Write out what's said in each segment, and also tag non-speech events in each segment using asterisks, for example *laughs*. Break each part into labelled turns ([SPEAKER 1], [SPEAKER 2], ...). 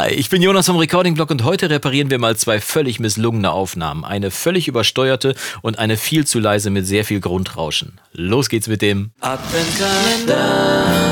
[SPEAKER 1] Hi, ich bin Jonas vom Recording Blog und heute reparieren wir mal zwei völlig misslungene Aufnahmen. Eine völlig übersteuerte und eine viel zu leise mit sehr viel Grundrauschen. Los geht's mit dem Adventkalender.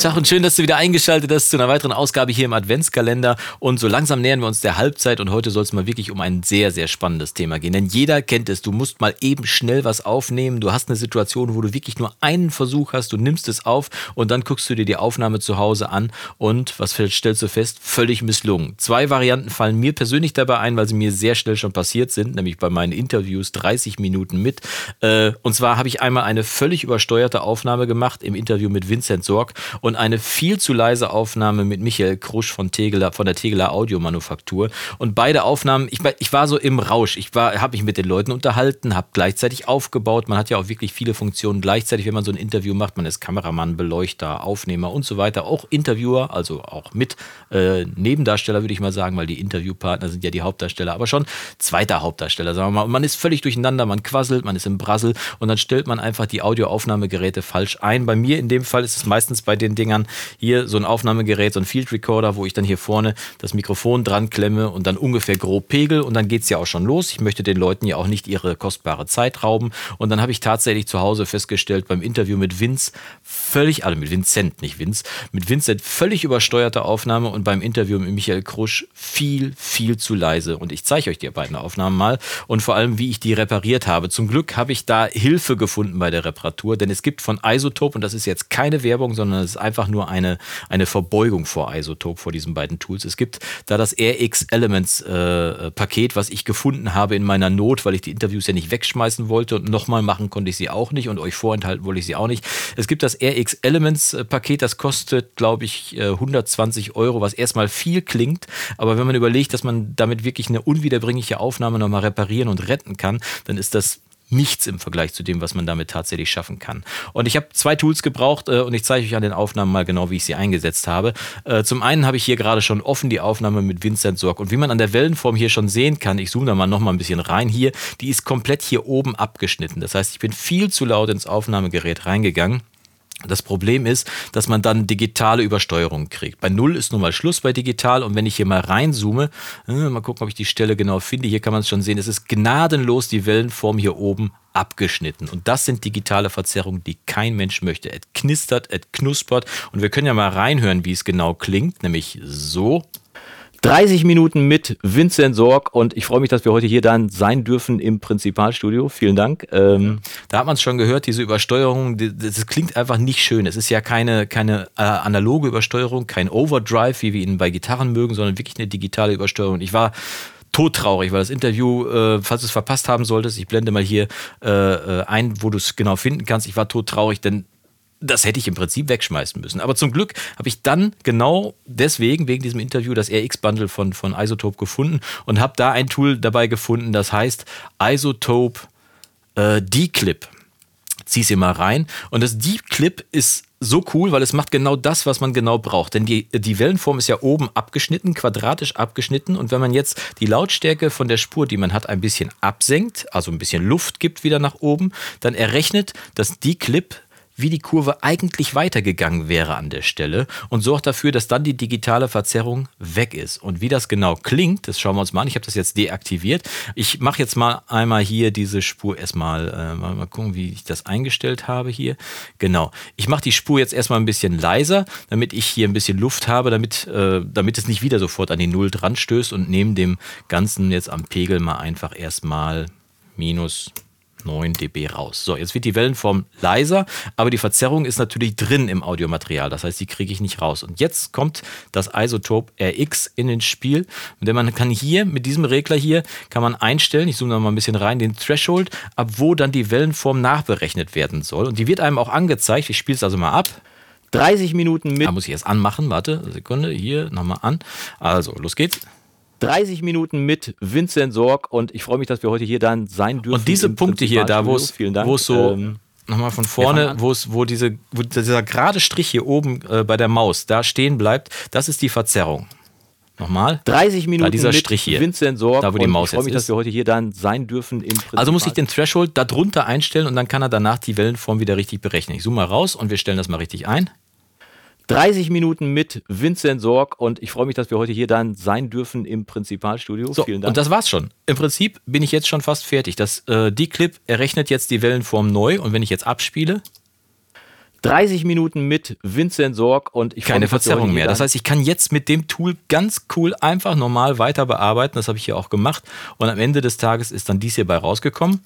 [SPEAKER 1] Tag und schön, dass du wieder eingeschaltet hast zu einer weiteren Ausgabe hier im Adventskalender. Und so langsam nähern wir uns der Halbzeit und heute soll es mal wirklich um ein sehr, sehr spannendes Thema gehen. Denn jeder kennt es, du musst mal eben schnell was aufnehmen. Du hast eine Situation, wo du wirklich nur einen Versuch hast, du nimmst es auf und dann guckst du dir die Aufnahme zu Hause an und was stellst du fest? Völlig misslungen. Zwei Varianten fallen mir persönlich dabei ein, weil sie mir sehr schnell schon passiert sind, nämlich bei meinen Interviews 30 Minuten mit. Äh, und zwar habe ich einmal eine völlig übersteuerte Aufnahme gemacht im Interview mit Vincent Sorg und und eine viel zu leise Aufnahme mit Michael Krusch von, Tegeler, von der Tegeler Audiomanufaktur. Und beide Aufnahmen, ich, ich war so im Rausch. Ich habe mich mit den Leuten unterhalten, habe gleichzeitig aufgebaut. Man hat ja auch wirklich viele Funktionen gleichzeitig, wenn man so ein Interview macht. Man ist Kameramann, Beleuchter, Aufnehmer und so weiter. Auch Interviewer, also auch mit äh, Nebendarsteller, würde ich mal sagen, weil die Interviewpartner sind ja die Hauptdarsteller, aber schon zweiter Hauptdarsteller, sagen wir mal. Und man ist völlig durcheinander, man quasselt, man ist im Brassel und dann stellt man einfach die Audioaufnahmegeräte falsch ein. Bei mir in dem Fall ist es meistens bei den Dingern hier so ein Aufnahmegerät, so ein Field Recorder, wo ich dann hier vorne das Mikrofon dran klemme und dann ungefähr grob pegel und dann geht es ja auch schon los. Ich möchte den Leuten ja auch nicht ihre kostbare Zeit rauben und dann habe ich tatsächlich zu Hause festgestellt beim Interview mit Vince völlig, also mit Vincent, nicht Vince, mit Vincent völlig übersteuerte Aufnahme und beim Interview mit Michael Krusch viel, viel zu leise und ich zeige euch die beiden Aufnahmen mal und vor allem, wie ich die repariert habe. Zum Glück habe ich da Hilfe gefunden bei der Reparatur, denn es gibt von Isotope und das ist jetzt keine Werbung, sondern es ist einfach nur eine, eine Verbeugung vor Isotope, vor diesen beiden Tools. Es gibt da das RX Elements äh, Paket, was ich gefunden habe in meiner Not, weil ich die Interviews ja nicht wegschmeißen wollte und nochmal machen konnte ich sie auch nicht und euch vorenthalten wollte ich sie auch nicht. Es gibt das RX Elements äh, Paket, das kostet, glaube ich, 120 äh, Euro, was erstmal viel klingt, aber wenn man überlegt, dass man damit wirklich eine unwiederbringliche Aufnahme nochmal reparieren und retten kann, dann ist das nichts im Vergleich zu dem, was man damit tatsächlich schaffen kann. Und ich habe zwei Tools gebraucht äh, und ich zeige euch an den Aufnahmen mal genau, wie ich sie eingesetzt habe. Äh, zum einen habe ich hier gerade schon offen die Aufnahme mit Vincent Sorg und wie man an der Wellenform hier schon sehen kann, ich zoome da mal noch mal ein bisschen rein hier, die ist komplett hier oben abgeschnitten. Das heißt, ich bin viel zu laut ins Aufnahmegerät reingegangen das Problem ist, dass man dann digitale Übersteuerung kriegt. Bei Null ist nun mal Schluss bei digital und wenn ich hier mal reinzoome, äh, mal gucken, ob ich die Stelle genau finde, hier kann man es schon sehen, es ist gnadenlos die Wellenform hier oben abgeschnitten. Und das sind digitale Verzerrungen, die kein Mensch möchte. Es knistert, es knuspert und wir können ja mal reinhören, wie es genau klingt, nämlich so. 30 Minuten mit Vincent Sorg und ich freue mich, dass wir heute hier dann sein dürfen im Prinzipalstudio. Vielen Dank. Ähm, da hat man es schon gehört, diese Übersteuerung, das, klingt einfach nicht schön. Es ist ja keine, keine äh, analoge Übersteuerung, kein Overdrive, wie wir ihn bei Gitarren mögen, sondern wirklich eine digitale Übersteuerung. Ich war todtraurig, weil das Interview, äh, falls du es verpasst haben solltest, ich blende mal hier äh, äh ein, wo du es genau finden kannst. Ich war todtraurig, denn das hätte ich im Prinzip wegschmeißen müssen. Aber zum Glück habe ich dann genau deswegen, wegen diesem Interview, das RX-Bundle von, von Isotope gefunden und habe da ein Tool dabei gefunden, das heißt Isotope äh, D-Clip. Zieh es mal rein. Und das D-Clip ist so cool, weil es macht genau das, was man genau braucht. Denn die, die Wellenform ist ja oben abgeschnitten, quadratisch abgeschnitten. Und wenn man jetzt die Lautstärke von der Spur, die man hat, ein bisschen absenkt, also ein bisschen Luft gibt wieder nach oben, dann errechnet das D-Clip wie die Kurve eigentlich weitergegangen wäre an der Stelle und sorgt dafür, dass dann die digitale Verzerrung weg ist. Und wie das genau klingt, das schauen wir uns mal an. Ich habe das jetzt deaktiviert. Ich mache jetzt mal einmal hier diese Spur erstmal, äh, mal, gucken, wie ich das eingestellt habe hier. Genau. Ich mache die Spur jetzt erstmal ein bisschen leiser, damit ich hier ein bisschen Luft habe, damit, äh, damit es nicht wieder sofort an die Null dran stößt und neben dem Ganzen jetzt am Pegel mal einfach erstmal minus 9 dB raus. So, jetzt wird die Wellenform leiser, aber die Verzerrung ist natürlich drin im Audiomaterial. Das heißt, die kriege ich nicht raus. Und jetzt kommt das Isotope RX in ins Spiel. Denn man kann hier mit diesem Regler hier kann man einstellen, ich zoome noch mal ein bisschen rein, den Threshold, ab wo dann die Wellenform nachberechnet werden soll. Und die wird einem auch angezeigt. Ich spiele es also mal ab. 30 Minuten mit. Da muss ich erst anmachen. Warte, Sekunde. Hier nochmal an. Also, los geht's. 30 Minuten mit Vincent Sorg und ich freue mich, dass wir heute hier dann sein dürfen. Und diese Punkte hier, da wo es so ähm, nochmal von vorne, wo es wo diese wo dieser gerade Strich hier oben äh, bei der Maus da stehen bleibt, das ist die Verzerrung. Nochmal. 30 Minuten da dieser Strich hier. Vincent Sorg da wo die Maus ich freue mich, dass wir heute hier dann sein dürfen Also muss ich den Threshold darunter einstellen und dann kann er danach die Wellenform wieder richtig berechnen. Ich zoome mal raus und wir stellen das mal richtig ein. 30 Minuten mit Vincent Sorg und ich freue mich, dass wir heute hier dann sein dürfen im Prinzipalstudio. So, Vielen Dank. Und das war's schon. Im Prinzip bin ich jetzt schon fast fertig. Das, äh, die Clip errechnet jetzt die Wellenform neu und wenn ich jetzt abspiele, 30 Minuten mit Vincent Sorg und ich keine Verzerrung mehr. Das heißt, ich kann jetzt mit dem Tool ganz cool einfach normal weiter bearbeiten. Das habe ich hier auch gemacht. Und am Ende des Tages ist dann dies hierbei rausgekommen.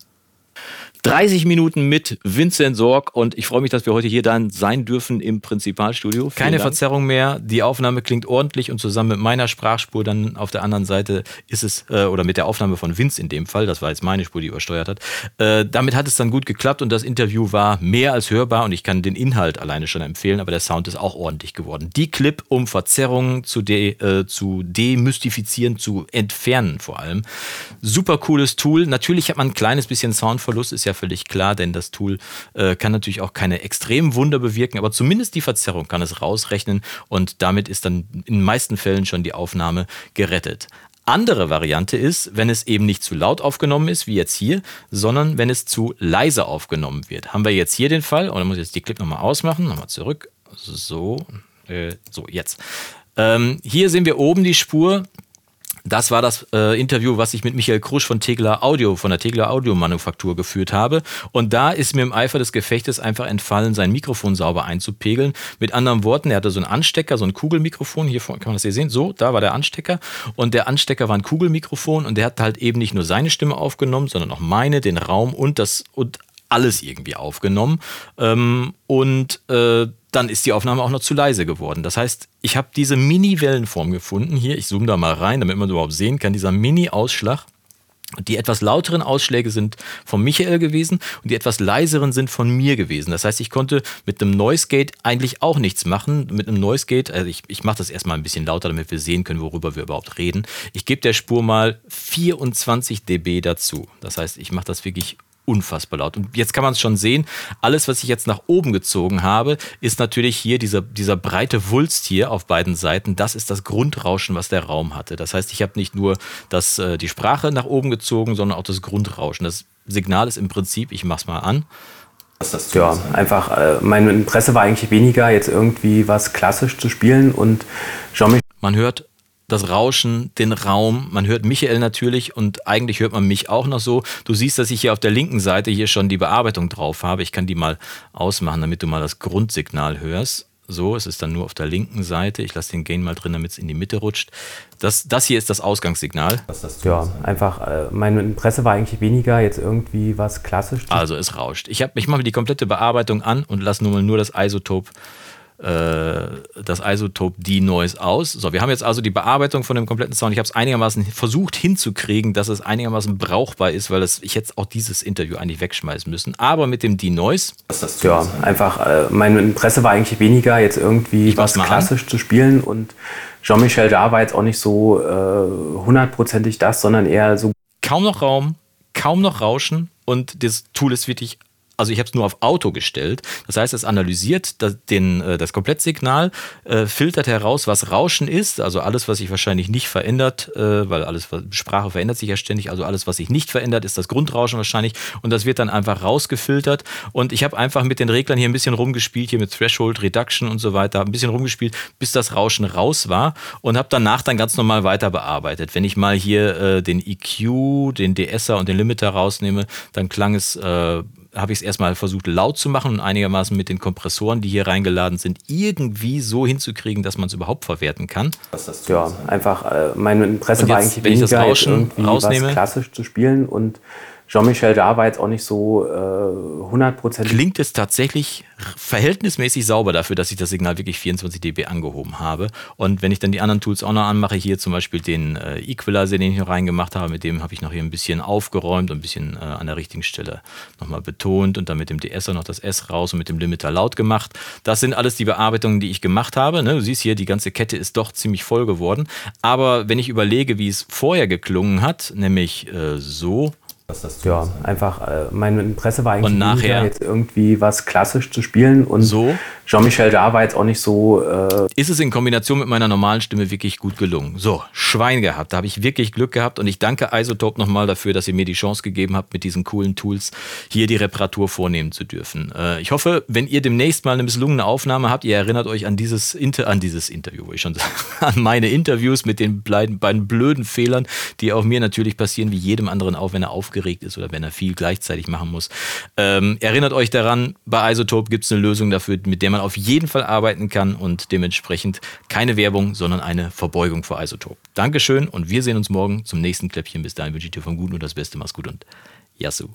[SPEAKER 1] 30 Minuten mit Vincent Sorg und ich freue mich, dass wir heute hier dann sein dürfen im Prinzipalstudio. Vielen Keine Dank. Verzerrung mehr. Die Aufnahme klingt ordentlich und zusammen mit meiner Sprachspur dann auf der anderen Seite ist es, äh, oder mit der Aufnahme von Vince in dem Fall, das war jetzt meine Spur, die übersteuert hat. Äh, damit hat es dann gut geklappt und das Interview war mehr als hörbar und ich kann den Inhalt alleine schon empfehlen, aber der Sound ist auch ordentlich geworden. Die Clip, um Verzerrungen zu, de, äh, zu demystifizieren, zu entfernen vor allem. Super cooles Tool. Natürlich hat man ein kleines bisschen Soundverlust, ist ja völlig klar, denn das Tool äh, kann natürlich auch keine extremen Wunder bewirken, aber zumindest die Verzerrung kann es rausrechnen und damit ist dann in den meisten Fällen schon die Aufnahme gerettet. Andere Variante ist, wenn es eben nicht zu laut aufgenommen ist, wie jetzt hier, sondern wenn es zu leise aufgenommen wird. Haben wir jetzt hier den Fall, und dann muss ich jetzt die Clip nochmal ausmachen, nochmal zurück. So, äh, so jetzt. Ähm, hier sehen wir oben die Spur, das war das äh, Interview, was ich mit Michael Krusch von Tegler Audio, von der Tegler Audio Manufaktur geführt habe. Und da ist mir im Eifer des Gefechtes einfach entfallen, sein Mikrofon sauber einzupegeln. Mit anderen Worten, er hatte so einen Anstecker, so ein Kugelmikrofon. Hier kann man das hier sehen. So, da war der Anstecker. Und der Anstecker war ein Kugelmikrofon und der hat halt eben nicht nur seine Stimme aufgenommen, sondern auch meine, den Raum und das und alles irgendwie aufgenommen. Ähm, und äh, dann ist die Aufnahme auch noch zu leise geworden. Das heißt, ich habe diese Mini-Wellenform gefunden. Hier, ich zoome da mal rein, damit man überhaupt sehen kann, dieser Mini-Ausschlag. Die etwas lauteren Ausschläge sind von Michael gewesen und die etwas leiseren sind von mir gewesen. Das heißt, ich konnte mit einem Noise Gate eigentlich auch nichts machen. Mit einem Noise Gate, also ich, ich mache das erstmal ein bisschen lauter, damit wir sehen können, worüber wir überhaupt reden. Ich gebe der Spur mal 24 dB dazu. Das heißt, ich mache das wirklich unfassbar laut. Und jetzt kann man es schon sehen, alles, was ich jetzt nach oben gezogen habe, ist natürlich hier dieser, dieser breite Wulst hier auf beiden Seiten. Das ist das Grundrauschen, was der Raum hatte. Das heißt, ich habe nicht nur das, äh, die Sprache nach oben gezogen, sondern auch das Grundrauschen. Das Signal ist im Prinzip, ich mache es mal an.
[SPEAKER 2] Ja, einfach, äh, mein Interesse war eigentlich weniger, jetzt irgendwie was klassisch zu spielen und
[SPEAKER 1] Jean-Michel. Man hört das Rauschen, den Raum. Man hört Michael natürlich und eigentlich hört man mich auch noch so. Du siehst, dass ich hier auf der linken Seite hier schon die Bearbeitung drauf habe. Ich kann die mal ausmachen, damit du mal das Grundsignal hörst. So, es ist dann nur auf der linken Seite. Ich lasse den Gain mal drin, damit es in die Mitte rutscht. Das, das hier ist das Ausgangssignal.
[SPEAKER 2] ja, einfach, äh, mein Interesse war eigentlich weniger, jetzt irgendwie was klassisch.
[SPEAKER 1] Also es rauscht. Ich, ich mache die komplette Bearbeitung an und lasse nur mal nur das Isotop äh, das Isotop D-Noise aus. So, wir haben jetzt also die Bearbeitung von dem kompletten Sound. Ich habe es einigermaßen versucht hinzukriegen, dass es einigermaßen brauchbar ist, weil das, ich jetzt auch dieses Interview eigentlich wegschmeißen müssen. Aber mit dem D-Noise.
[SPEAKER 2] Ja, einfach, äh, mein Interesse war eigentlich weniger, jetzt irgendwie was klassisch an. zu spielen und Jean-Michel da war jetzt auch nicht so äh, hundertprozentig das, sondern eher so.
[SPEAKER 1] Kaum noch Raum, kaum noch Rauschen und das Tool ist wirklich also ich habe es nur auf Auto gestellt. Das heißt, es analysiert das, den, äh, das Komplettsignal, äh, filtert heraus, was Rauschen ist, also alles, was sich wahrscheinlich nicht verändert, äh, weil alles, Sprache verändert sich ja ständig, also alles, was sich nicht verändert, ist das Grundrauschen wahrscheinlich und das wird dann einfach rausgefiltert und ich habe einfach mit den Reglern hier ein bisschen rumgespielt, hier mit Threshold, Reduction und so weiter, ein bisschen rumgespielt, bis das Rauschen raus war und habe danach dann ganz normal weiter bearbeitet. Wenn ich mal hier äh, den EQ, den DSer und den Limiter rausnehme, dann klang es äh, habe ich es erstmal versucht laut zu machen und einigermaßen mit den Kompressoren, die hier reingeladen sind, irgendwie so hinzukriegen, dass man es überhaupt verwerten kann.
[SPEAKER 2] Ja, einfach äh, mein Interesse war eigentlich
[SPEAKER 1] weniger, das Rauschen irgendwie rausnehme,
[SPEAKER 2] was klassisch zu spielen und Jean-Michel da war jetzt auch nicht so.
[SPEAKER 1] Äh, Klingt es tatsächlich verhältnismäßig sauber dafür, dass ich das Signal wirklich 24 dB angehoben habe. Und wenn ich dann die anderen Tools auch noch anmache, hier zum Beispiel den äh, Equalizer, den ich noch reingemacht habe, mit dem habe ich noch hier ein bisschen aufgeräumt und ein bisschen äh, an der richtigen Stelle nochmal betont und dann mit dem DSer noch das S raus und mit dem Limiter laut gemacht. Das sind alles die Bearbeitungen, die ich gemacht habe. Ne? Du siehst hier, die ganze Kette ist doch ziemlich voll geworden. Aber wenn ich überlege, wie es vorher geklungen hat, nämlich äh, so,
[SPEAKER 2] ja, einfach, äh, mein Interesse war eigentlich
[SPEAKER 1] und nachher?
[SPEAKER 2] jetzt irgendwie was klassisch zu spielen und
[SPEAKER 1] so
[SPEAKER 2] Jean-Michel Jarre war jetzt auch nicht so. Äh
[SPEAKER 1] ist es in Kombination mit meiner normalen Stimme wirklich gut gelungen? So, Schwein gehabt. Da habe ich wirklich Glück gehabt und ich danke Isotope nochmal dafür, dass ihr mir die Chance gegeben habt, mit diesen coolen Tools hier die Reparatur vornehmen zu dürfen. Äh, ich hoffe, wenn ihr demnächst mal eine misslungene Aufnahme habt, ihr erinnert euch an dieses, Inter an dieses Interview, wo ich schon sage, *laughs* an meine Interviews mit den beiden, blöden Fehlern, die auch mir natürlich passieren, wie jedem anderen auch, wenn er aufgeregt ist oder wenn er viel gleichzeitig machen muss. Ähm, erinnert euch daran, bei Isotope gibt es eine Lösung dafür, mit der man auf jeden Fall arbeiten kann und dementsprechend keine Werbung, sondern eine Verbeugung vor Isotope. Dankeschön und wir sehen uns morgen zum nächsten Kläppchen. Bis dahin wünsche ich dir vom Guten und das Beste. Mach's gut und Yasu.